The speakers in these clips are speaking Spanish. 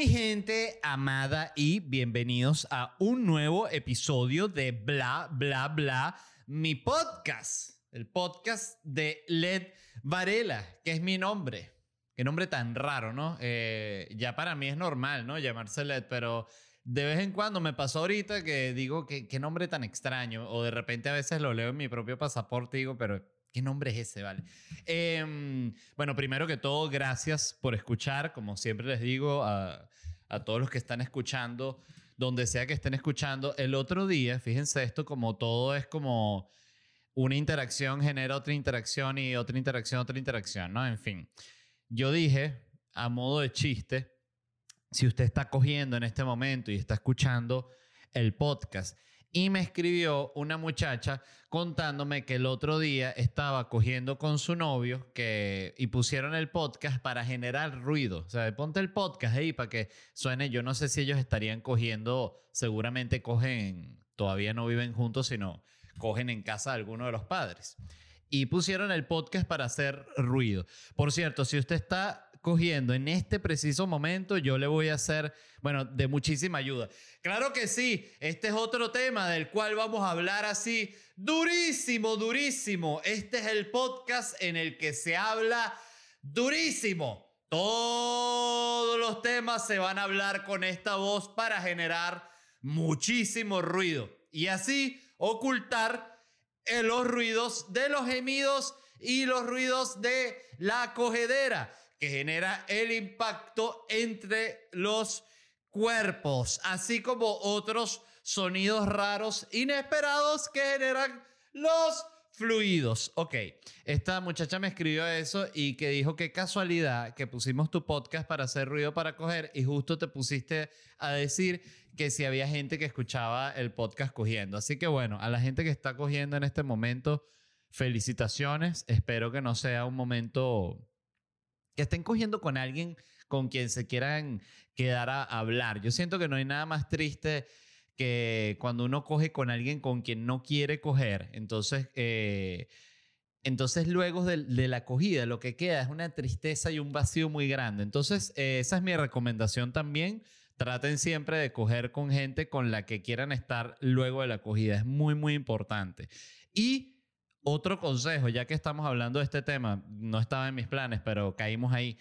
Mi gente amada y bienvenidos a un nuevo episodio de Bla Bla Bla, mi podcast, el podcast de Led Varela, que es mi nombre. Qué nombre tan raro, ¿no? Eh, ya para mí es normal, ¿no? Llamarse Led, pero de vez en cuando me pasó ahorita que digo, que, qué nombre tan extraño, o de repente a veces lo leo en mi propio pasaporte y digo, pero ¿Qué nombre es ese, vale? Em, bueno, primero que todo, gracias por escuchar. Como siempre les digo a, a, todos los que están escuchando, donde sea que estén escuchando. El otro día, fíjense esto, como todo es como una interacción genera otra interacción y otra interacción, otra interacción, ¿no? En fin, yo dije, a modo de chiste, si usted está cogiendo en este momento y está escuchando el podcast y me escribió una muchacha contándome que el otro día estaba cogiendo con su novio que, y pusieron el podcast para generar ruido. O sea, ponte el podcast ahí para que suene. Yo no sé si ellos estarían cogiendo, seguramente cogen, todavía no viven juntos, sino cogen en casa de alguno de los padres. Y pusieron el podcast para hacer ruido. Por cierto, si usted está cogiendo en este preciso momento, yo le voy a hacer, bueno, de muchísima ayuda. Claro que sí, este es otro tema del cual vamos a hablar así, durísimo, durísimo. Este es el podcast en el que se habla durísimo. Todos los temas se van a hablar con esta voz para generar muchísimo ruido y así ocultar los ruidos de los gemidos y los ruidos de la cogedera que genera el impacto entre los cuerpos, así como otros sonidos raros, inesperados que generan los fluidos. Ok, esta muchacha me escribió eso y que dijo qué casualidad que pusimos tu podcast para hacer ruido para coger y justo te pusiste a decir que si había gente que escuchaba el podcast cogiendo. Así que bueno, a la gente que está cogiendo en este momento, felicitaciones. Espero que no sea un momento que estén cogiendo con alguien con quien se quieran quedar a hablar. Yo siento que no hay nada más triste que cuando uno coge con alguien con quien no quiere coger. Entonces, eh, entonces luego de, la acogida lo que queda es una tristeza y un vacío muy grande. Entonces, eh, esa es mi recomendación también. Traten siempre de coger con gente con la que quieran estar luego de la acogida. Es muy, muy importante. Y otro consejo, ya que estamos hablando de este tema, no estaba en mis planes, pero caímos ahí.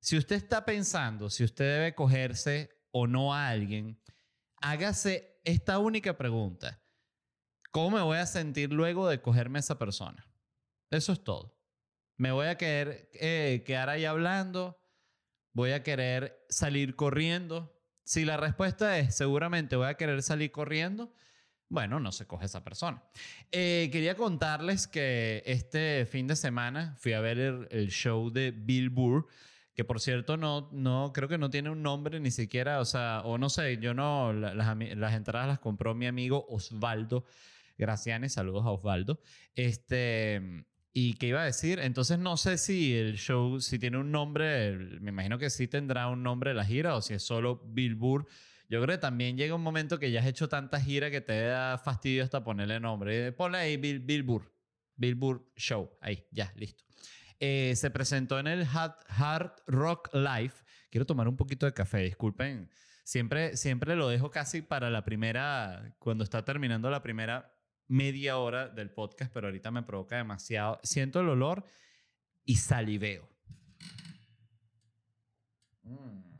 Si usted está pensando si usted debe cogerse o no a alguien, hágase esta única pregunta. ¿Cómo me voy a sentir luego de cogerme a esa persona? Eso es todo. ¿Me voy a querer eh, quedar ahí hablando? ¿Voy a querer salir corriendo? Si la respuesta es seguramente voy a querer salir corriendo, bueno, no se coge esa persona. Eh, quería contarles que este fin de semana fui a ver el, show de Bill Burr, que por cierto no, no, creo que no tiene un nombre ni siquiera, o sea, o no sé, yo no, las, entradas las compró mi amigo Osvaldo Graciani, saludos a Osvaldo. Este, ¿Y qué iba a decir? Entonces no sé si el show, si tiene un nombre, me imagino que sí tendrá un nombre la gira o si es solo Bill Burr yo creo que también llega un momento que ya has hecho tanta gira que te da fastidio hasta ponerle nombre. Ponle ahí Bill, Billboard. Billboard Show. Ahí, ya, listo. Eh, se presentó en el Hard Rock Live. Quiero tomar un poquito de café, disculpen. Siempre, siempre lo dejo casi para la primera, cuando está terminando la primera media hora del podcast, pero ahorita me provoca demasiado. Siento el olor y saliveo. Mm.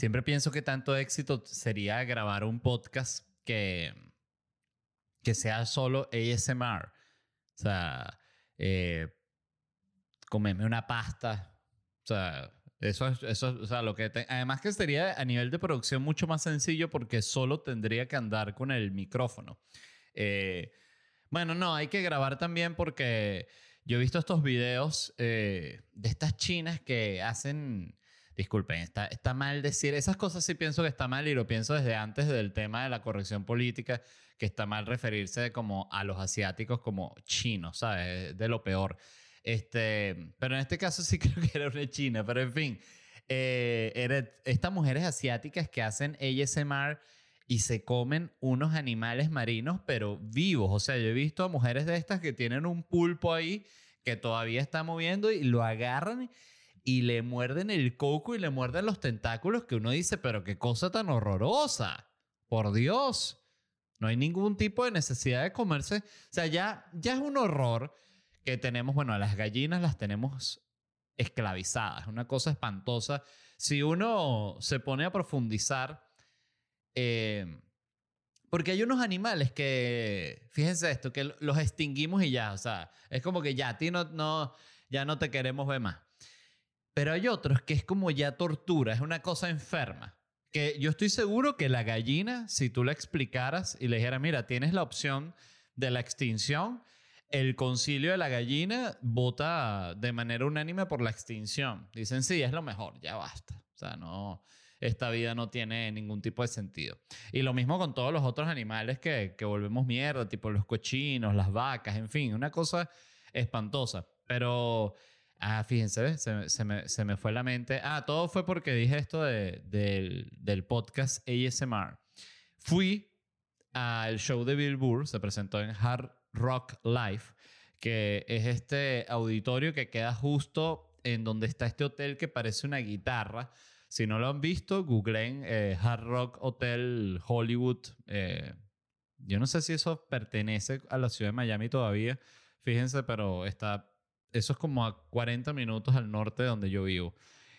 Siempre pienso que tanto éxito sería grabar un podcast que, que sea solo ASMR. O sea, eh, comerme una pasta. O sea, eso es, eso, o sea, lo que además que sería a nivel de producción mucho más sencillo porque solo tendría que andar con el micrófono. Eh, bueno, no, hay que grabar también porque yo he visto estos videos eh, de estas chinas que hacen, disculpen, está, está mal decir, esas cosas sí pienso que está mal y lo pienso desde antes del tema de la corrección política, que está mal referirse como a los asiáticos como chinos, ¿sabes? De lo peor. Este, pero en este caso sí creo que era una china, pero en fin, eh, estas mujeres asiáticas que hacen ASMR y se comen unos animales marinos, pero vivos. O sea, yo he visto a mujeres de estas que tienen un pulpo ahí que todavía está moviendo y lo agarran le muerden el coco y le muerden los tentáculos que uno dice, pero qué cosa tan horrorosa. Por Dios. No hay ningún tipo de necesidad de comerse. O sea, ya, ya es un horror que tenemos, bueno, a las gallinas las tenemos esclavizadas, una cosa espantosa. Si uno se pone a profundizar, eh, porque hay unos animales que, fíjense esto, que los extinguimos y ya, o sea, es como que ya a ti no, no, ya no te queremos ver más. Pero hay otros que es como ya tortura, es una cosa enferma. Que yo estoy seguro que la gallina, si tú la explicaras y le dijeras, mira, tienes la opción de la extinción, el concilio de la gallina vota de manera unánime por la extinción. Dicen, sí, es lo mejor, ya basta. O sea, no, esta vida no tiene ningún tipo de sentido. Y lo mismo con todos los otros animales que, que volvemos mierda, tipo los cochinos, las vacas, en fin, una cosa espantosa. Pero, ah, fíjense, se, se, me, se, me, fue la mente. Ah, todo fue porque dije esto de, del podcast ASMR. Fui al show de Bill Burr, se presentó en Hard Rock Live, que es este auditorio que queda justo en donde está este hotel que parece una guitarra. Si no lo han visto, googleen eh, Hard Rock Hotel Hollywood. Eh, yo no sé si eso pertenece a la ciudad de Miami todavía, fíjense, pero está, eso es como a 40 minutos al norte de donde yo vivo.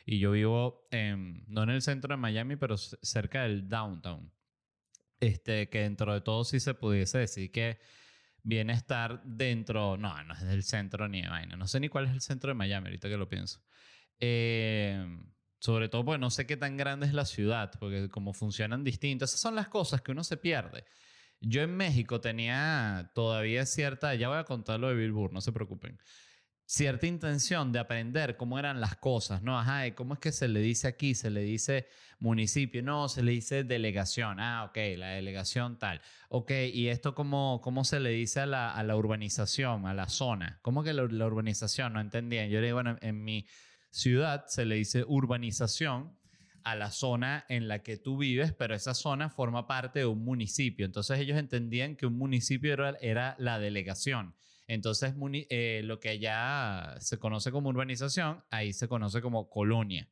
Y yo vivo no en el centro de Miami, pero cerca del downtown. Este, que dentro de todo sí se pudiese decir que viene a estar dentro, no, no es del centro ni de vaina, no sé ni cuál es el centro de Miami, ahorita que lo pienso. Eh, sobre todo porque no sé qué tan grande es la ciudad, porque como funcionan distintos, esas son las cosas que uno se pierde. Yo en México tenía todavía cierta, ya voy a contar lo de Billboard, no se preocupen cierta intención de aprender cómo eran las cosas, ¿no? Ajá, ¿cómo es que se le dice aquí? Se le dice municipio, no, se le dice delegación, ah, ok, la delegación tal, ok, ¿y esto cómo, cómo se le dice a la, a la urbanización, a la zona? ¿Cómo que la, urbanización? No entendían. Yo le digo, bueno, en mi ciudad se le dice urbanización a la zona en la que tú vives, pero esa zona forma parte de un municipio. Entonces ellos entendían que un municipio era, era la delegación. Entonces, eh, lo que allá se conoce como urbanización, ahí se conoce como colonia.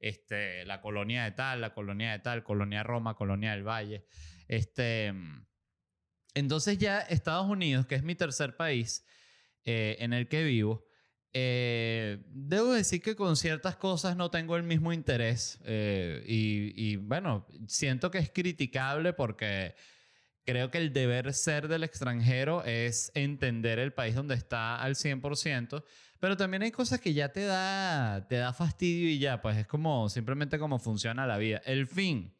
Este, la colonia de tal, la colonia de tal, colonia Roma, colonia del Valle. Este, entonces ya Estados Unidos, que es mi tercer país eh, en el que vivo, eh, debo decir que con ciertas cosas no tengo el mismo interés y, y, bueno, siento que es criticable porque creo que el deber ser del extranjero es entender el país donde está al 100%, pero también hay cosas que ya te da, te da fastidio y ya, pues es como simplemente cómo funciona la vida. El fin.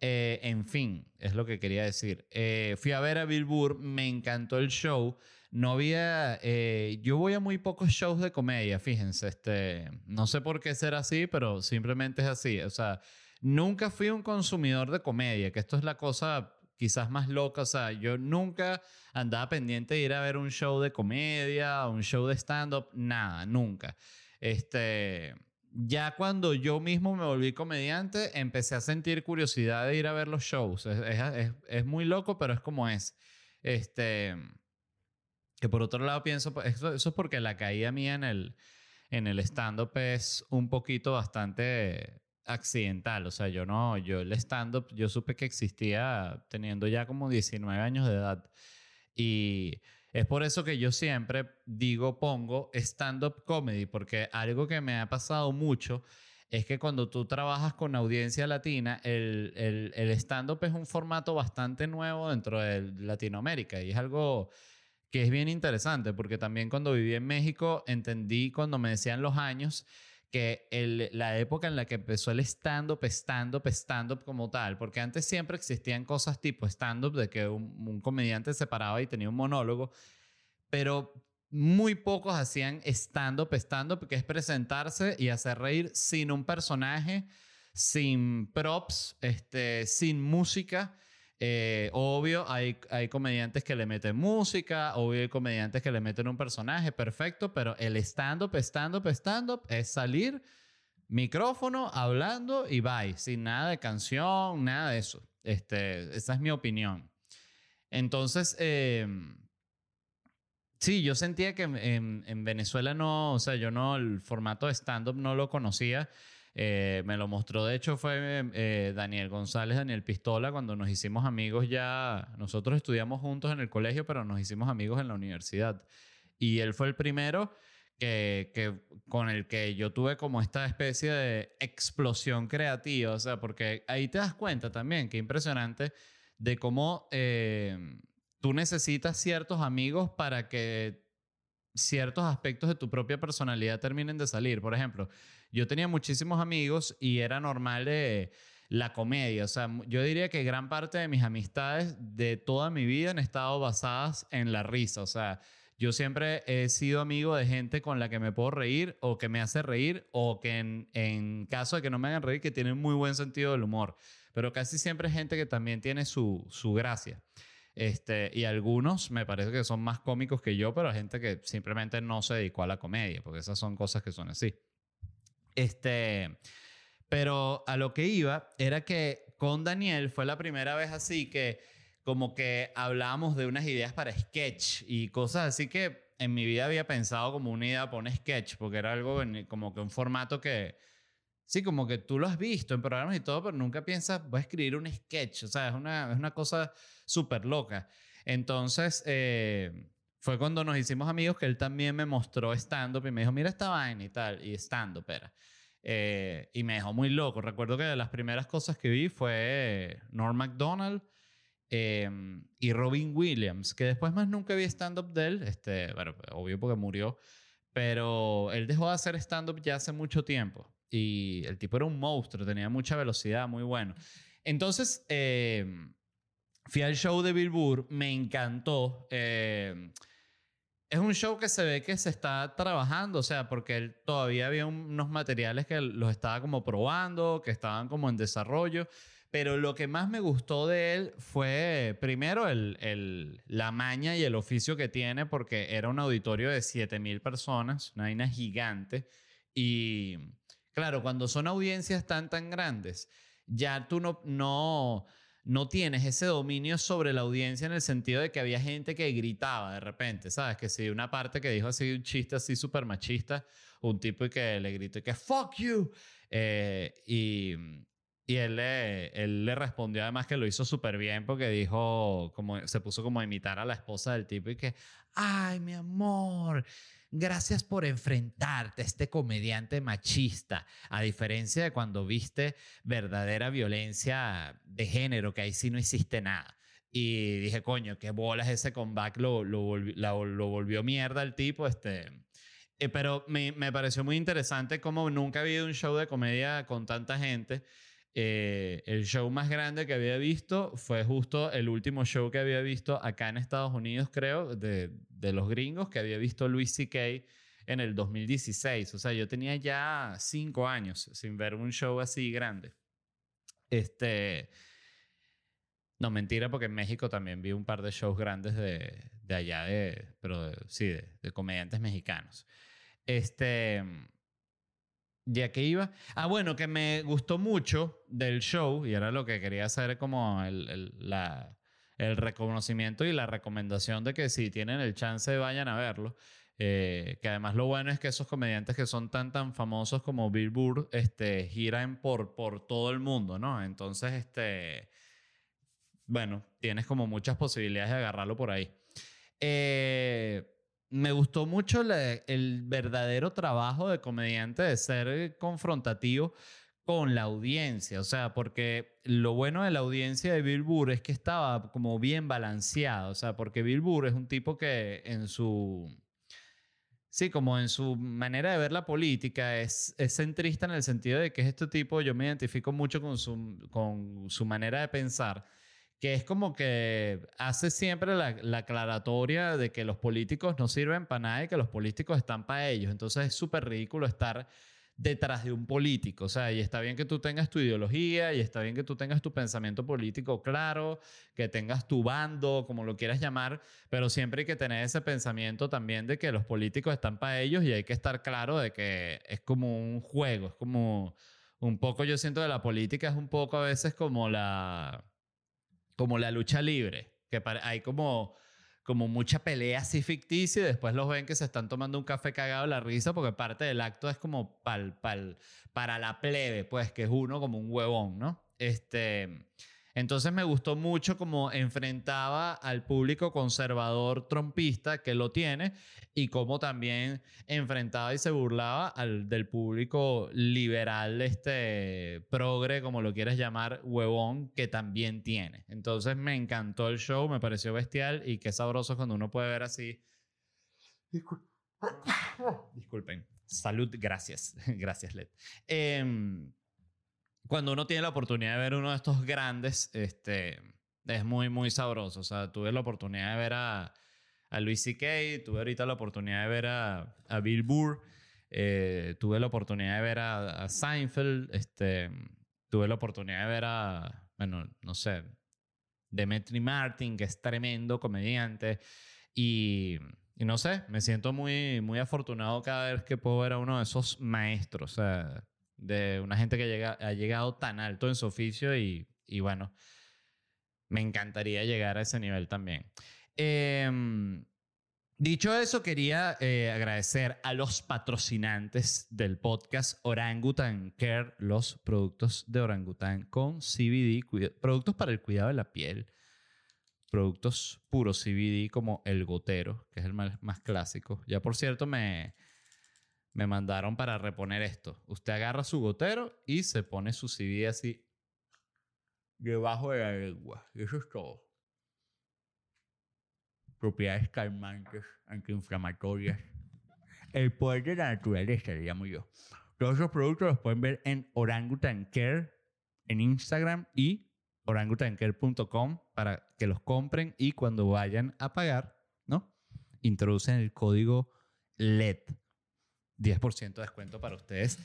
Eh, en fin, es lo que quería decir. Eh, fui a ver a Bill Burr, me encantó el show. No había. Eh, yo voy a muy pocos shows de comedia, fíjense. Este, no sé por qué ser así, pero simplemente es así. O sea, nunca fui un consumidor de comedia, que esto es la cosa quizás más loca. O sea, yo nunca andaba pendiente de ir a ver un show de comedia, un show de stand-up, nada, nunca. Este, ya cuando yo mismo me volví comediante, empecé a sentir curiosidad de ir a ver los shows. Es, es, muy loco, pero es como es. Este, que por otro lado pienso, pues, eso, eso es porque la caída mía en el, en el stand-up es un poquito bastante accidental, o sea, yo no, yo el stand-up, yo supe que existía teniendo ya como 19 años de edad. Y es por eso que yo siempre digo, pongo stand-up comedy, porque algo que me ha pasado mucho es que cuando tú trabajas con audiencia latina, el, el, el stand-up es un formato bastante nuevo dentro de Latinoamérica y es algo que es bien interesante porque también cuando viví en México entendí cuando me decían los años que el, la época en la que empezó el stand-up, stand-up, stand-up como tal, porque antes siempre existían cosas tipo stand-up de que un, un comediante se paraba y tenía un monólogo, pero muy pocos hacían stand-up, stand-up, que es presentarse y hacer reír sin un personaje, sin props, este, sin música. Eh, obvio, hay, hay comediantes que le meten música, obvio hay comediantes que le meten un personaje, perfecto, pero el stand-up, stand-up, stand-up es salir, micrófono, hablando y bye, sin nada de canción, nada de eso. Este, esa es mi opinión. Entonces, eh, sí, yo sentía que en, en, Venezuela no, o sea, yo no, el formato de stand-up no lo conocía. Eh, me lo mostró, de hecho, fue eh, Daniel González, Daniel Pistola, cuando nos hicimos amigos ya, nosotros estudiamos juntos en el colegio, pero nos hicimos amigos en la universidad. Y él fue el primero que, que, con el que yo tuve como esta especie de explosión creativa, o sea, porque ahí te das cuenta también, qué impresionante, de cómo eh, tú necesitas ciertos amigos para que ciertos aspectos de tu propia personalidad terminen de salir. Por ejemplo, yo tenía muchísimos amigos y era normal de la comedia. O sea, yo diría que gran parte de mis amistades de toda mi vida han estado basadas en la risa. O sea, yo siempre he sido amigo de gente con la que me puedo reír o que me hace reír o que en, caso de que no me hagan reír, que tienen muy buen sentido del humor. Pero casi siempre gente que también tiene su, su gracia. Este, y algunos me parece que son más cómicos que yo, pero gente que simplemente no se dedicó a la comedia, porque esas son cosas que son así. Este, pero a lo que iba era que con Daniel fue la primera vez así que como que hablábamos de unas ideas para sketch y cosas así que en mi vida había pensado como una idea para un sketch, porque era algo como que un formato que, sí, como que tú lo has visto en programas y todo, pero nunca piensas, voy a escribir un sketch, o sea, es una, es una cosa súper loca. Entonces, eh, fue cuando nos hicimos amigos que él también me mostró stand-up y me dijo, mira esta vaina y tal, y stand-up era. Eh, y me dejó muy loco. Recuerdo que de las primeras cosas que vi fue Norm MacDonald eh, y Robin Williams, que después más nunca vi stand-up de él, este, bueno, obvio porque murió, pero él dejó de hacer stand-up ya hace mucho tiempo. Y el tipo era un monstruo, tenía mucha velocidad, muy bueno. Entonces, eh, fui al show de Bill Burr, me encantó. Eh, es un show que se ve que se está trabajando, o sea, porque él todavía había unos materiales que los estaba como probando, que estaban como en desarrollo, pero lo que más me gustó de él fue primero el, el, la maña y el oficio que tiene, porque era un auditorio de 7000 personas, una vaina gigante, y claro, cuando son audiencias tan tan grandes, ya tú no, no no tienes ese dominio sobre la audiencia en el sentido de que había gente que gritaba de repente, ¿sabes? Que si una parte que dijo así un chiste así súper machista, un tipo y que le gritó y que fuck you. Eh, y, y él, le, él le respondió además que lo hizo súper bien porque dijo, como se puso como a imitar a la esposa del tipo y que, ay, mi amor. Gracias por enfrentarte a este comediante machista, a diferencia de cuando viste verdadera violencia de género, que ahí sí no hiciste nada. Y dije, coño, qué bolas ese comeback, lo, lo, volvió, lo volvió mierda el tipo. Este. Eh, pero me, me pareció muy interesante como nunca había habido un show de comedia con tanta gente eh, el show más grande que había visto fue justo el último show que había visto acá en Estados Unidos, creo, de, de los gringos, que había visto Louis C.K. en el 2016. O sea, yo tenía ya cinco años sin ver un show así grande. Este. No, mentira, porque en México también vi un par de shows grandes de, de allá, de, pero sí, de comediantes mexicanos. Este. ¿Ya que iba? Ah, bueno, que me gustó mucho del show, y era lo que quería hacer como el, el, la, el reconocimiento y la recomendación de que si tienen el chance vayan a verlo. Eh, que además lo bueno es que esos comediantes que son tan tan famosos como Bill Burr este, giran por, por todo el mundo, ¿no? Entonces, este, bueno, tienes como muchas posibilidades de agarrarlo por ahí. Eh, me gustó mucho el verdadero trabajo de comediante de ser confrontativo con la audiencia, o sea, porque lo bueno de la audiencia de Bill Burr es que estaba como bien balanceado, o sea, porque Bill Burr es un tipo que en su, sí, como en su manera de ver la política es, es centrista en el sentido de que es este tipo, yo me identifico mucho con su, con su manera de pensar, que es como que hace siempre la, la, aclaratoria de que los políticos no sirven para nada y que los políticos están para ellos. Entonces es súper ridículo estar detrás de un político. O sea, y está bien que tú tengas tu ideología y está bien que tú tengas tu pensamiento político claro, que tengas tu bando, como lo quieras llamar, pero siempre hay que tener ese pensamiento también de que los políticos están para ellos y hay que estar claro de que es como un juego, es como un poco, yo siento que la política es un poco a veces como la, como la lucha libre, que hay como como mucha pelea así ficticia y después los ven que se están tomando un café cagado la risa porque parte del acto es como pal, pal, para la plebe, pues que es uno como un huevón, ¿no? Este, entonces me gustó mucho cómo enfrentaba al público conservador trompista que lo tiene y cómo también enfrentaba y se burlaba al, del público liberal, este progre, como lo quieras llamar, huevón, que también tiene. Entonces me encantó el show, me pareció bestial y qué sabroso cuando uno puede ver así. Disculpen. Salud, gracias. gracias, Led. Eh, cuando uno tiene la oportunidad de ver uno de estos grandes, este, es muy, muy sabroso. O sea, tuve la oportunidad de ver a, a Luis C.K., tuve ahorita la oportunidad de ver a, a Bill Burr, eh, tuve la oportunidad de ver a, Seinfeld, este, tuve la oportunidad de ver a, bueno, no sé, Demetri Martin, que es tremendo comediante, y, y, no sé, me siento muy, muy afortunado cada vez que puedo ver a uno de esos maestros. O sea, de una gente que ha llegado tan alto en su oficio y, y bueno, me encantaría llegar a ese nivel también. Em, dicho eso, quería eh, agradecer a los patrocinantes del podcast Orangutan Care, los productos de Orangutan con CBD, productos para el cuidado de la piel, productos puros CBD como el gotero, que es el más, más clásico. Ya por cierto, me, me mandaron para reponer esto. Usted agarra su gotero y se pone su CD así debajo de la lengua. Eso es todo. Propiedades calmantes, antiinflamatorias. El poder de la naturaleza, le llamo yo. Todos esos productos los pueden ver en Orangutan Care en Instagram y orangutancare.com para que los compren y cuando vayan a pagar, ¿no? Introducen el código LED 10% de descuento para ustedes.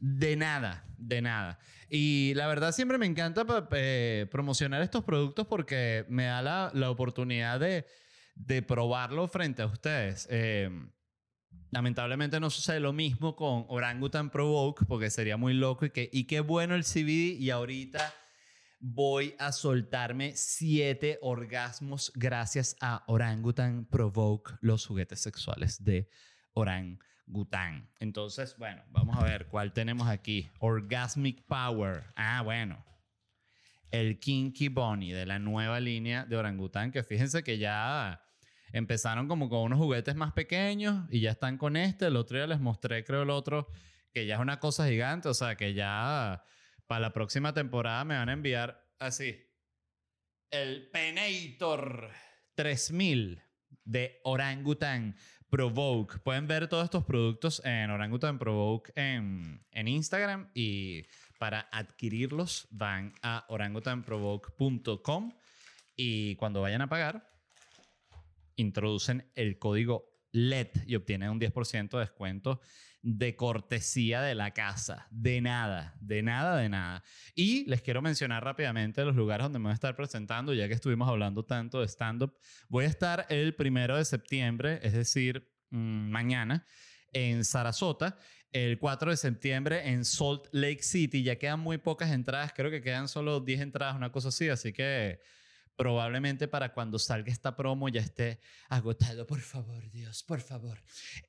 De nada, de nada. Y la verdad siempre me encanta eh, promocionar estos productos porque me da la, la oportunidad de, de, probarlo frente a ustedes. Eh, lamentablemente no sucede lo mismo con Orangutan Provoke porque sería muy loco y, que, y qué bueno el CBD y ahorita voy a soltarme siete orgasmos gracias a Orangutan Provoke, los juguetes sexuales de Orangutan. Gután. Entonces, bueno, vamos a ver cuál tenemos aquí. Orgasmic Power. Ah, bueno. El Kinky Bunny de la nueva línea de orangután, que fíjense que ya empezaron como con unos juguetes más pequeños y ya están con este. El otro día les mostré, creo, el otro, que ya es una cosa gigante. O sea, que ya para la próxima temporada me van a enviar así. El Penator 3000 de Orangutan Provoke. Pueden ver todos estos productos en Orangutan Provoke en, en Instagram y para adquirirlos van a orangutanprovoke.com y cuando vayan a pagar introducen el código LED y obtienen un 10% de descuento de cortesía de la casa. De nada, de nada, de nada. Y les quiero mencionar rápidamente los lugares donde me voy a estar presentando, ya que estuvimos hablando tanto de stand-up. Voy a estar el primero de septiembre, es decir, mm, mañana, en Sarasota. El 4 de septiembre en Salt Lake City. Ya quedan muy pocas entradas, creo que quedan solo 10 entradas, una cosa así. Así que Probablemente para cuando salga esta promo ya esté agotado. Por favor, Dios, por favor.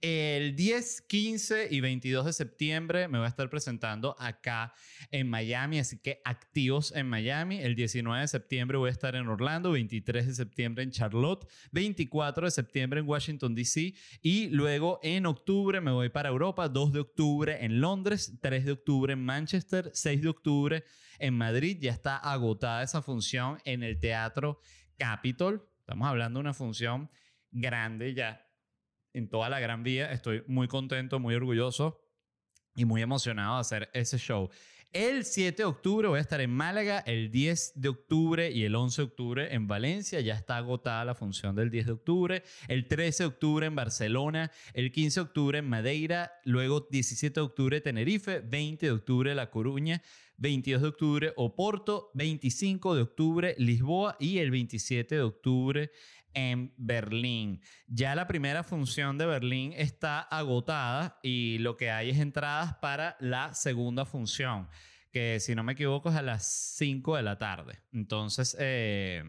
El 10, 15 y 22 de septiembre me voy a estar presentando acá en Miami, así que activos en Miami. El 19 de septiembre voy a estar en Orlando, 23 de septiembre en Charlotte, 24 de septiembre en Washington, D.C. y luego en octubre me voy para Europa, 2 de octubre en Londres, 3 de octubre en Manchester, 6 de octubre en Madrid. Ya está agotada esa función en el Teatro Capitol. Estamos hablando de una función grande ya en toda la Gran Vía. Estoy muy contento, muy orgulloso y muy emocionado de hacer ese show. El 7 de octubre voy a estar en Málaga, el 10 de octubre y el 11 de octubre en Valencia. Ya está agotada la función del 10 de octubre. El 13 de octubre en Barcelona, el 15 de octubre en Madeira, luego 17 de octubre Tenerife, 20 de octubre La Coruña, 22 de octubre Oporto, 25 de octubre Lisboa y el 27 de octubre en Berlín. Ya la primera función de Berlín está agotada y lo que hay es entradas para la segunda función, que si no me equivoco es a las 5 de la tarde. Entonces, eh,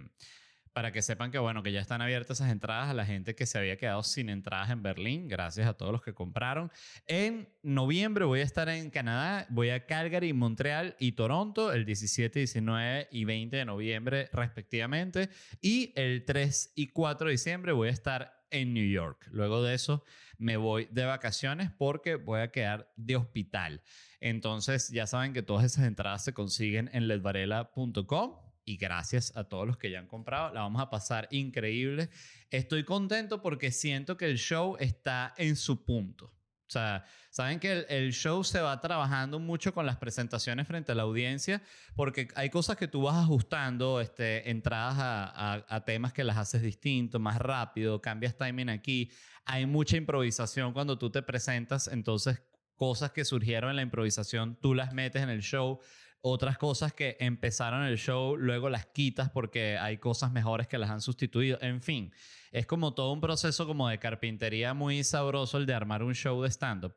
para que sepan que, bueno, que ya están abiertas esas entradas a la gente que se había quedado sin entradas en Berlín. Gracias a todos los que compraron. En noviembre voy a estar en Canadá. Voy a Calgary, Montreal y Toronto el 17, 19 y 20 de noviembre respectivamente. Y el 3 y 4 de diciembre voy a estar en New York. Luego de eso me voy de vacaciones porque voy a quedar de hospital. Entonces ya saben que todas esas entradas se consiguen en ledvarela.com y gracias a todos los que ya han comprado. La vamos a pasar increíble. Estoy contento porque siento que el show está en su punto. O sea, saben que el, show se va trabajando mucho con las presentaciones frente a la audiencia, porque hay cosas que tú vas ajustando, este, entradas a, a temas que las haces distinto, más rápido, cambias timing aquí. Hay mucha improvisación cuando tú te presentas, entonces cosas que surgieron en la improvisación, tú las metes en el show otras cosas que empezaron el show, luego las quitas porque hay cosas mejores que las han sustituido. En fin, es como todo un proceso como de carpintería muy sabroso el de armar un show de stand-up.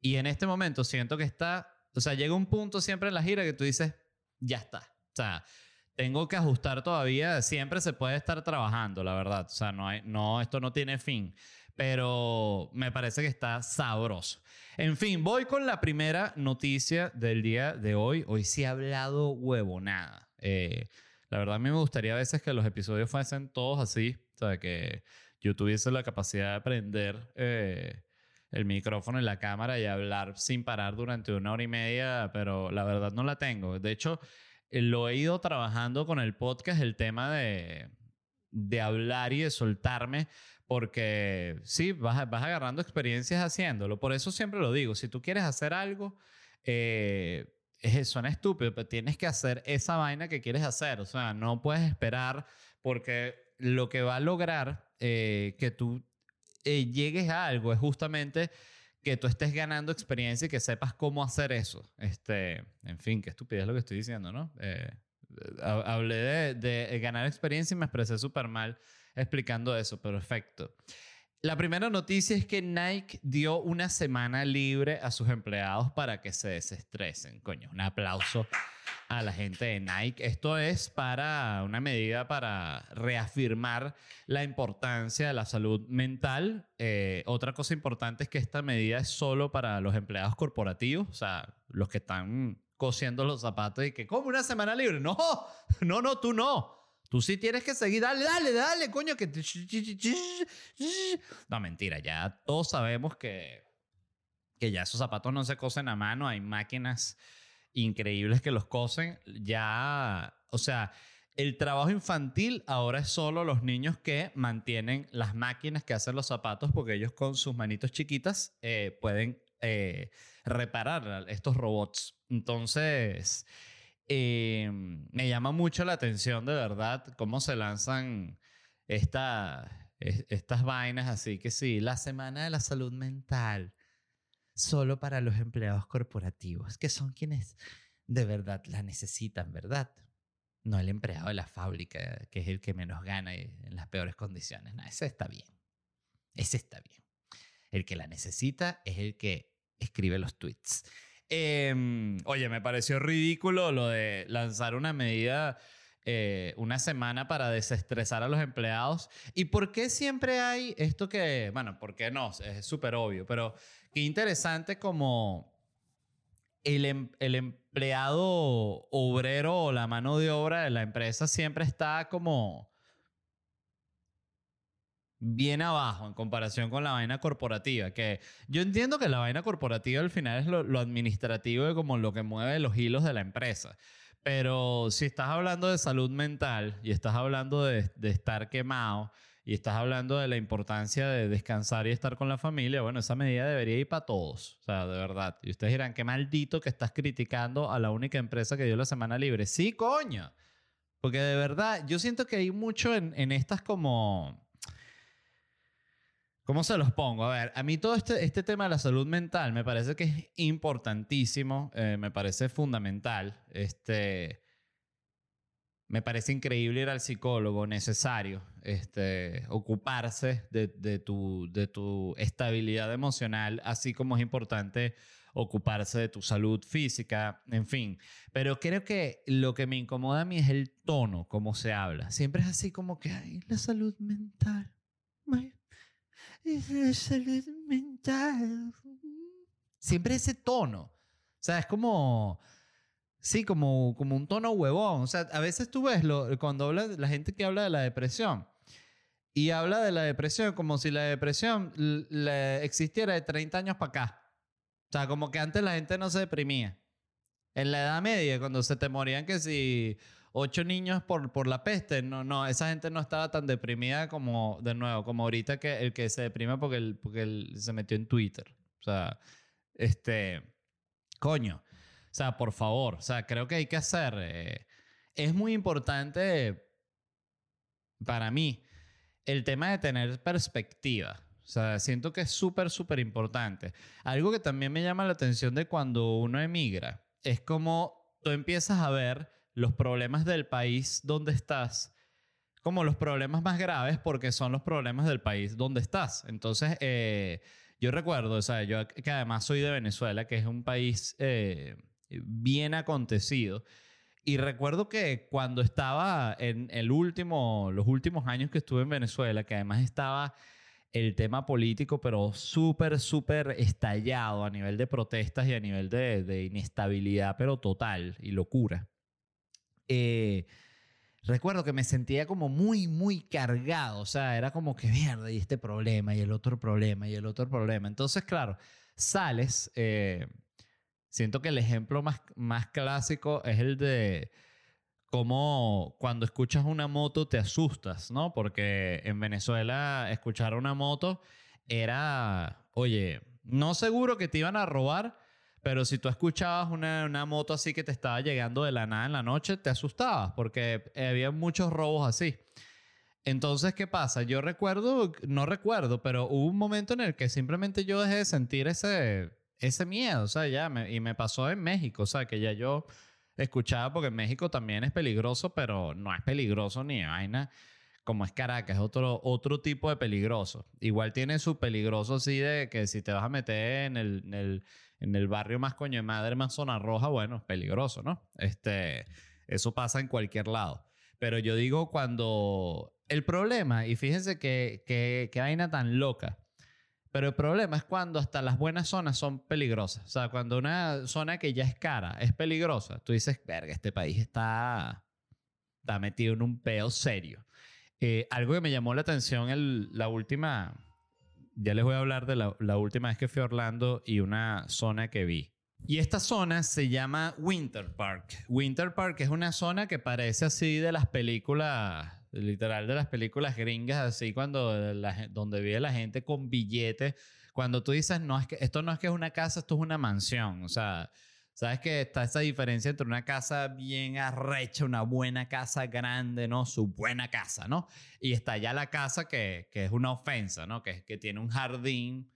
Y en este momento siento que está, o sea, llega un punto siempre en la gira que tú dices, ya está. O sea, tengo que ajustar todavía, siempre se puede estar trabajando, la verdad. O sea, no hay, no, esto no tiene fin pero me parece que está sabroso. En fin, voy con la primera noticia del día de hoy. Hoy sí he hablado huevonada. Eh, la verdad a mí me gustaría a veces que los episodios fuesen todos así, o sea, que yo tuviese la capacidad de prender eh, el micrófono y la cámara y hablar sin parar durante una hora y media, pero la verdad no la tengo. De hecho, eh, lo he ido trabajando con el podcast, el tema de, de hablar y de soltarme, porque sí, vas, vas agarrando experiencias haciéndolo. Por eso siempre lo digo, si tú quieres hacer algo, eh, es, suena estúpido, pero tienes que hacer esa vaina que quieres hacer. O sea, no puedes esperar porque lo que va a lograr eh, que tú eh, llegues a algo es justamente que tú estés ganando experiencia y que sepas cómo hacer eso. Este, en fin, qué estupidez lo que estoy diciendo, ¿no? hablé de, de, ganar experiencia y me expresé súper mal explicando eso. Perfecto. La primera noticia es que Nike dio una semana libre a sus empleados para que se desestresen. Coño, un aplauso a la gente de Nike. Esto es para una medida para reafirmar la importancia de la salud mental. Eh, otra cosa importante es que esta medida es solo para los empleados corporativos, o sea, los que están cosiendo los zapatos y que, como una semana libre? No, no, no, tú no. Tú sí tienes que seguir, dale, dale, dale, coño, que... No, mentira, ya todos sabemos que, que ya esos zapatos no se cosen a mano, hay máquinas increíbles que los cosen, ya, o sea, el trabajo infantil ahora es solo los niños que mantienen las máquinas que hacen los zapatos porque ellos con sus manitos chiquitas eh, pueden eh, reparar estos robots. Entonces, eh, me llama mucho la atención de verdad cómo se lanzan esta, estas vainas así que sí, la semana de la salud mental solo para los empleados corporativos, que son quienes de verdad la necesitan, ¿verdad? No el empleado de la fábrica, que es el que menos gana en las peores condiciones. No, ese está bien. Ese está bien. El que la necesita es el que escribe los tweets. Em, oye, me pareció ridículo lo de lanzar una medida eh, una semana para desestresar a los empleados. ¿Y por qué siempre hay esto que, bueno, por qué no? Es súper obvio, pero qué interesante como el, em, el, empleado obrero o la mano de obra de la empresa siempre está como bien abajo en comparación con la vaina corporativa. Que yo entiendo que la vaina corporativa al final es lo, lo administrativo y como lo que mueve los hilos de la empresa. Pero si estás hablando de salud mental y estás hablando de, de, estar quemado y estás hablando de la importancia de descansar y estar con la familia, bueno, esa medida debería ir para todos. O sea, de verdad. Y ustedes dirán, qué maldito que estás criticando a la única empresa que dio la semana libre. Sí, coño. Porque de verdad, yo siento que hay mucho en, en estas como ¿Cómo se los pongo? A ver, a mí todo este, este tema de la salud mental me parece que es importantísimo, eh, me parece fundamental. Este, me parece increíble ir al psicólogo, necesario, este, ocuparse de, de, tu, de tu estabilidad emocional, así como es importante ocuparse de tu salud física, en fin. Pero creo que lo que me incomoda a mí es el tono, cómo se habla. Siempre es así como que, ay, la salud mental salud mental. Siempre ese tono. O sea, es como... Sí, como, como un tono huevón. O sea, a veces tú ves lo, cuando habla la gente que habla de la depresión y habla de la depresión como si la depresión le existiera de 30 años para acá. O sea, como que antes la gente no se deprimía. En la Edad Media, cuando se te morían que si ocho niños por, por la peste. No, no, esa gente no estaba tan deprimida como, de nuevo, como ahorita que el que se deprime porque, él, porque él se metió en Twitter. O sea, este, coño. O sea, por favor, o sea, creo que hay que hacer. Eh, es muy importante para mí el tema de tener perspectiva. O sea, siento que es súper, súper importante. Algo que también me llama la atención de cuando uno emigra es como tú empiezas a ver los problemas del país donde estás como los problemas más graves porque son los problemas del país donde estás. Entonces, eh, yo recuerdo, o sea, yo que además soy de Venezuela, que es un país eh, bien acontecido. Y recuerdo que cuando estaba en el último, los últimos años que estuve en Venezuela, que además estaba el tema político, pero súper, súper estallado a nivel de protestas y a nivel de, de inestabilidad, pero total y locura. Eh, recuerdo que me sentía como muy, muy cargado. O sea, era como que mierda, y este problema, y el otro problema, y el otro problema. Entonces, claro, sales. Eh, siento que el ejemplo más, más clásico es el de cómo cuando escuchas una moto te asustas, ¿no? Porque en Venezuela escuchar una moto era, oye, no seguro que te iban a robar, pero si tú escuchabas una, una, moto así que te estaba llegando de la nada en la noche, te asustabas porque había muchos robos así. Entonces, ¿qué pasa? Yo recuerdo, no recuerdo, pero hubo un momento en el que simplemente yo dejé de sentir ese, ese miedo, o sea, ya, me, y me pasó en México, o sea, que ya yo escuchaba, porque en México también es peligroso, pero no es peligroso ni vaina como es Caracas, es otro, otro tipo de peligroso. Igual tiene su peligroso así de que si te vas a meter en el, en el en el barrio más coño de madre, más zona roja, bueno, es peligroso, ¿no? Este, eso pasa en cualquier lado. Pero yo digo cuando el problema, y fíjense que, que, que vaina tan loca, pero el problema es cuando hasta las buenas zonas son peligrosas. O sea, cuando una zona que ya es cara es peligrosa, tú dices, verga, este país está, está metido en un peo serio. Eh, algo que me llamó la atención el, la última, ya les voy a hablar de la, última vez que fui a Orlando y una zona que vi. Y esta zona se llama Winter Park. Winter Park es una zona que parece así de las películas, literal de las películas gringas, así cuando donde vive la gente con billetes. Cuando tú dices, no, es que esto no es que es una casa, esto es una mansión. O sea, Sabes que está esa diferencia entre una casa bien arrecha, una buena casa grande, ¿no? Su buena casa, ¿no? Y está ya la casa que, que es una ofensa, ¿no? Que, que tiene un jardín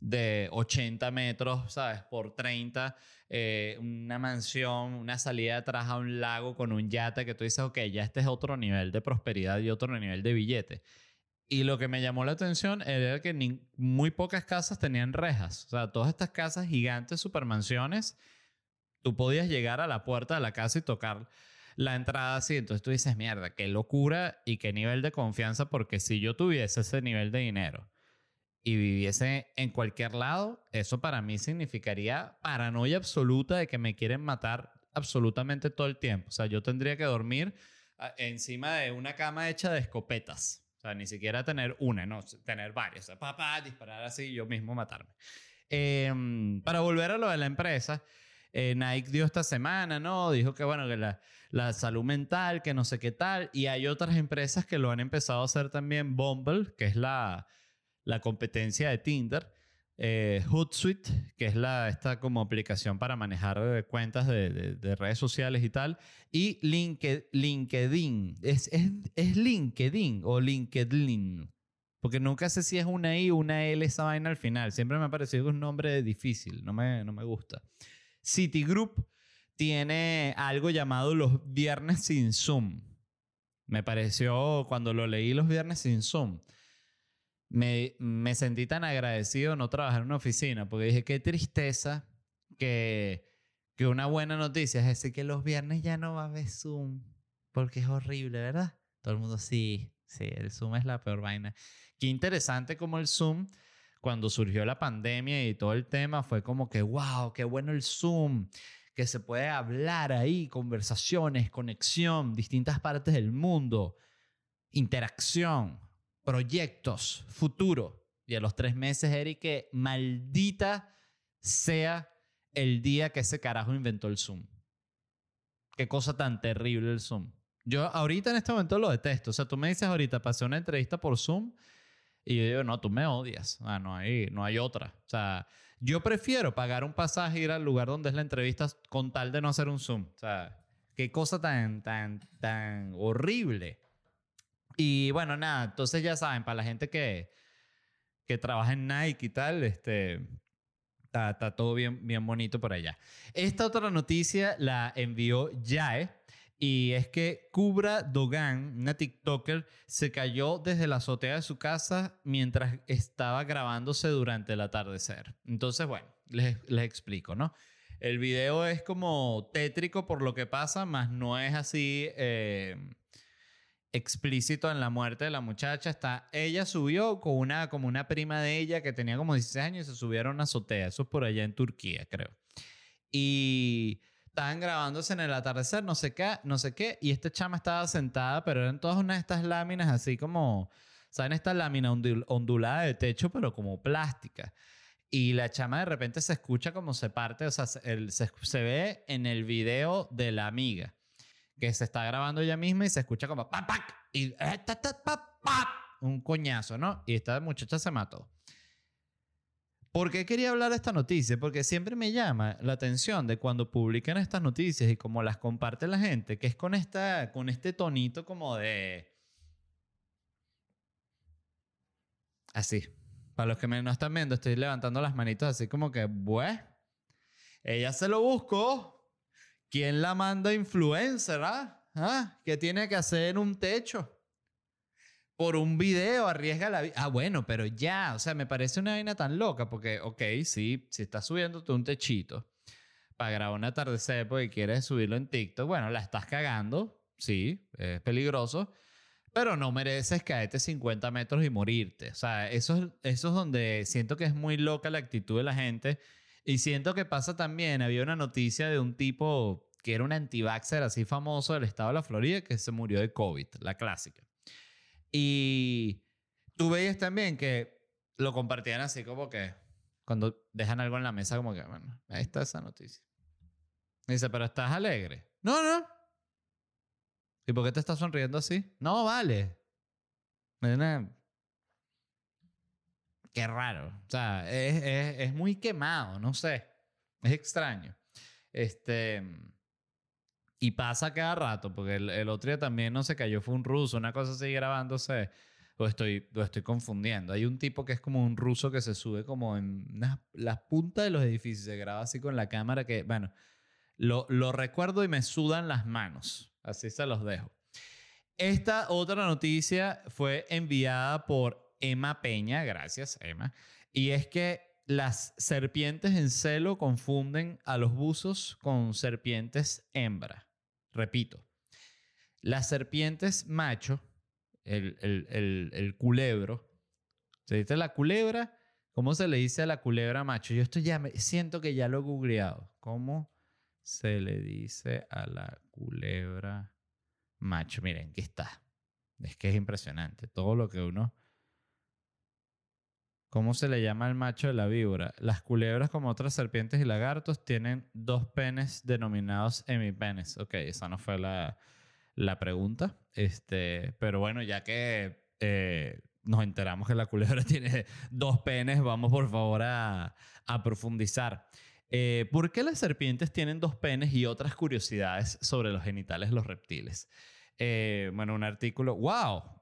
de 80 metros, ¿sabes? Por 30, eh, una mansión, una salida atrás a un lago con un yate que tú dices, ok, ya este es otro nivel de prosperidad y otro nivel de billete. Y lo que me llamó la atención era que muy pocas casas tenían rejas. O sea, todas estas casas gigantes, supermansiones, tú podías llegar a la puerta de la casa y tocar la entrada así. Entonces tú dices, mierda, qué locura y qué nivel de confianza, porque si yo tuviese ese nivel de dinero y viviese en cualquier lado, eso para mí significaría paranoia absoluta de que me quieren matar absolutamente todo el tiempo. O sea, yo tendría que dormir ah, encima de una cama hecha de escopetas. O sea, ni siquiera tener una, no, tener varias. O sea, papá, disparar así y yo mismo matarme. Em, para volver a lo de la empresa, eh, Nike dio esta semana, ¿no? Dijo que, bueno, que la, la, salud mental, que no sé qué tal. Y hay otras empresas que lo han empezado a hacer también. Bumble, que es la, la competencia de Tinder. Eh, Hootsuite, que es la, esta como aplicación para manejar eh, cuentas de, de, redes sociales y tal. Y LinkedIn. ¿Es, es, es LinkedIn o LinkedIn? Porque nunca sé si es una I o una L esa vaina al final. Siempre me ha parecido un nombre difícil. No me, no me gusta. Citigroup tiene algo llamado los viernes sin Zoom. Me pareció cuando lo leí los viernes sin Zoom. Me, me sentí tan agradecido no trabajar en una oficina porque dije, qué tristeza que, que una buena noticia es decir que los viernes ya no va a haber Zoom porque es horrible, ¿verdad? Todo el mundo sí, sí, el Zoom es la peor vaina. Qué interesante como el Zoom cuando surgió la pandemia y todo el tema fue como que, wow, qué bueno el Zoom, que se puede hablar ahí, conversaciones, conexión, distintas partes del mundo, interacción, proyectos, futuro. Y a los tres meses, Eric, que maldita sea el día que ese carajo inventó el Zoom. Qué cosa tan terrible el Zoom. Yo ahorita en este momento lo detesto. O sea, tú me dices ahorita, pasé una entrevista por Zoom y yo digo, no, tú me odias. Ah, no hay, no hay otra. O sea, yo prefiero pagar un pasaje e ir al lugar donde es la entrevista con tal de no hacer un Zoom. O sea, qué cosa tan, tan, tan horrible. Y bueno, nada, entonces ya saben, para la gente que, que trabaja en Nike y tal, este, está, todo bien, bien bonito por allá. Esta otra noticia la envió Yae y es que Kubra Dogan, una TikToker, se cayó desde la azotea de su casa mientras estaba grabándose durante el atardecer. Entonces, bueno, les, les explico, ¿no? El video es como tétrico por lo que pasa, más no es así eh, explícito en la muerte de la muchacha. Está, ella subió con una, como una prima de ella que tenía como 16 años y se subieron a una azotea. Eso es por allá en Turquía, creo. Y estaban grabándose en el atardecer, no sé qué, no sé qué, y esta chama estaba sentada, pero eran todas una de estas láminas así como, ¿saben? Esta lámina ondulada de techo, pero como plástica. Y la chama de repente se escucha como se parte, o sea, se, se, ve en el video de la amiga, que se está grabando ella misma y se escucha como ¡pac, pac! Y eh, un coñazo, ¿no? Y esta muchacha se mató. ¿Por qué quería hablar de esta noticia? Porque siempre me llama la atención de cuando publican estas noticias y como las comparte la gente, que es con, esta, con este tonito como de... Así. Para los que me no están viendo, estoy levantando las manitos así como que, pues, ella se lo buscó. ¿Quién la manda influencer? ¿Ah? ¿Ah? ¿Qué tiene que hacer en un techo? Por un video arriesga la vida. Ah, bueno, pero ya, o sea, me parece una vaina tan loca porque, ok, sí, si estás subiéndote un techito para grabar un atardecer porque quieres subirlo en TikTok, bueno, la estás cagando, sí, es peligroso, pero no mereces caerte 50 metros y morirte. O sea, eso, eso es donde siento que es muy loca la actitud de la gente y siento que pasa también, había una noticia de un tipo que era un anti-vaxxer así famoso del estado de la Florida que se murió de COVID, la clásica. Y tú veías también que lo compartían así como que cuando dejan algo en la mesa como que, bueno, ahí está esa noticia. dice, pero estás alegre. No, no. ¿Y por qué te estás sonriendo así? No, vale. Qué raro. O sea, es, es, es muy quemado, no sé. Es extraño. Este. Y pasa cada rato, porque el, otro día también no se cayó, fue un ruso, una cosa así grabándose, o estoy, lo estoy confundiendo. Hay un tipo que es como un ruso que se sube como en las puntas de los edificios, se graba así con la cámara que, bueno, lo, lo recuerdo y me sudan las manos, así se los dejo. Esta otra noticia fue enviada por Emma Peña, gracias Emma, y es que las serpientes en celo confunden a los buzos con serpientes hembra. Repito, Las serpientes macho, el, el, el, culebro, ¿se dice la culebra? ¿Cómo se le dice a la culebra macho? Yo esto ya me, siento que ya lo he googleado. ¿Cómo se le dice a la culebra macho? Miren, aquí está. Es que es impresionante. Todo lo que uno... ¿Cómo se le llama al macho de la víbora? Las culebras, como otras serpientes y lagartos, tienen dos penes denominados hemipenes. Ok, esa no fue la, la pregunta. Este, pero bueno, ya que eh, nos enteramos que la culebra tiene dos penes, vamos por favor a, a profundizar. Eh, ¿Por qué las serpientes tienen dos penes y otras curiosidades sobre los genitales de los reptiles? Eh, bueno, un artículo. ¡Wow!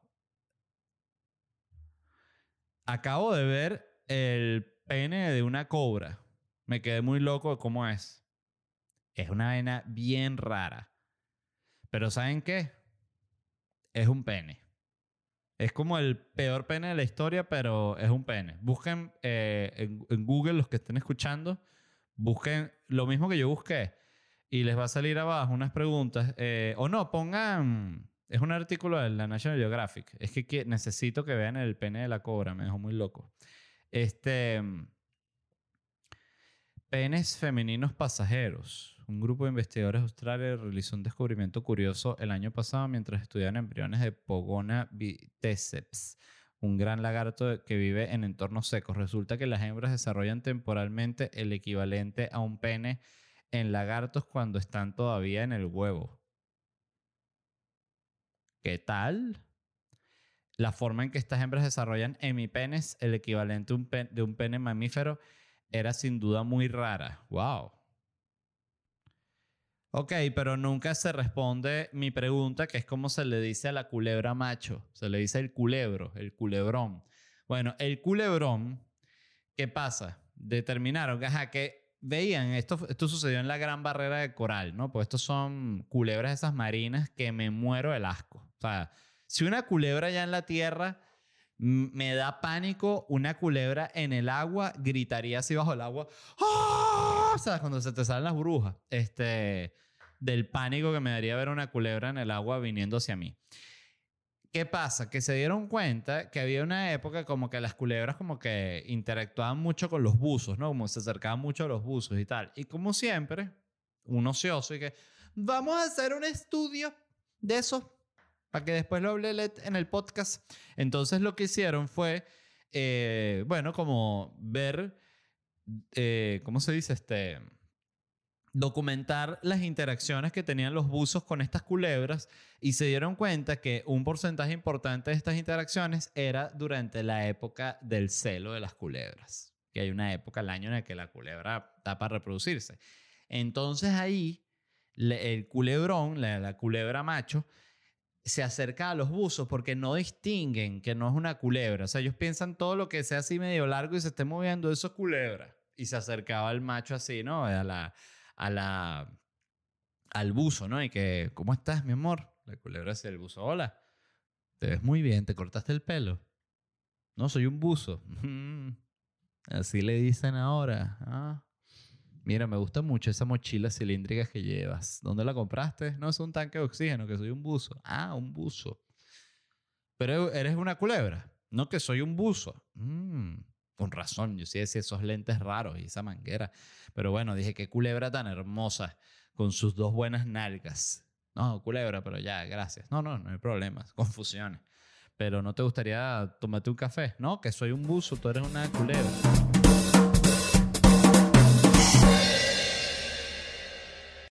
Acabo de ver el pene de una cobra. Me quedé muy loco de cómo es. Es una vena bien rara. Pero ¿saben qué? Es un pene. Es como el peor pene de la historia, pero es un pene. Busquen eh, en, Google, los que estén escuchando, busquen lo mismo que yo busqué y les va a salir abajo unas preguntas. eh, o no, pongan. Es un artículo de la National Geographic. Es que, necesito que vean el pene de la cobra. Me dejó muy loco. Este. Penes femeninos pasajeros. Un grupo de investigadores australianos realizó un descubrimiento curioso el año pasado mientras estudiaban embriones de Pogona viteseps, un gran lagarto que vive en entornos secos. Resulta que las hembras desarrollan temporalmente el equivalente a un pene en lagartos cuando están todavía en el huevo. ¿Qué tal? La forma en que estas hembras desarrollan hemipenes, el equivalente de un pene mamífero, era sin duda muy rara. ¡Wow! Ok, pero nunca se responde mi pregunta, que es cómo se le dice a la culebra macho. Se le dice el culebro, el culebrón. Bueno, el culebrón, ¿qué pasa? Determinaron que, que veían, esto, esto sucedió en la gran barrera de coral, ¿no? Pues estos son culebras esas marinas que me muero el asco. O sea, si una culebra ya en la tierra me da pánico, una culebra en el agua gritaría así bajo el agua. ¡Ah! O sea, cuando se te salen las brujas. Este, del pánico que me daría ver una culebra en el agua viniendo hacia mí. ¿Qué pasa? Que se dieron cuenta que había una época como que las culebras como que interactuaban mucho con los buzos, ¿no? Como se acercaban mucho a los buzos y tal. Y como siempre, un ocioso y que vamos a hacer un estudio de eso para que después lo hable Led en el podcast. Entonces lo que hicieron fue, eh, bueno, como ver, eh, ¿cómo se dice? Este, documentar las interacciones que tenían los buzos con estas culebras y se dieron cuenta que un porcentaje importante de estas interacciones era durante la época del celo de las culebras, que hay una época al año en la que la culebra está para reproducirse. Entonces ahí el culebrón, la, la culebra macho, se acerca a los buzos porque no distinguen que no es una culebra. O sea, ellos piensan todo lo que sea así medio largo y se esté moviendo, eso es culebra. Y se acercaba al macho así, ¿no? A la, a la, al buzo, ¿no? Y que, ¿cómo estás, mi amor? La culebra hacia el buzo, hola. Te ves muy bien, ¿te cortaste el pelo? No, soy un buzo. "Mm, Así le dicen ahora. Ah. Mira, me gusta mucho esa mochila cilíndrica que llevas. ¿Dónde la compraste? No, es un tanque de oxígeno, que soy un buzo. Ah, un buzo. Pero eres una culebra. No, que soy un buzo. Mm, con razón, yo sí decía esos lentes raros y esa manguera. Pero bueno, dije, qué culebra tan hermosa, con sus dos buenas nalgas. No, culebra, pero ya, gracias. No, no, no hay problemas, confusiones. Pero no te gustaría tomarte un café. No, que soy un buzo, tú eres una culebra.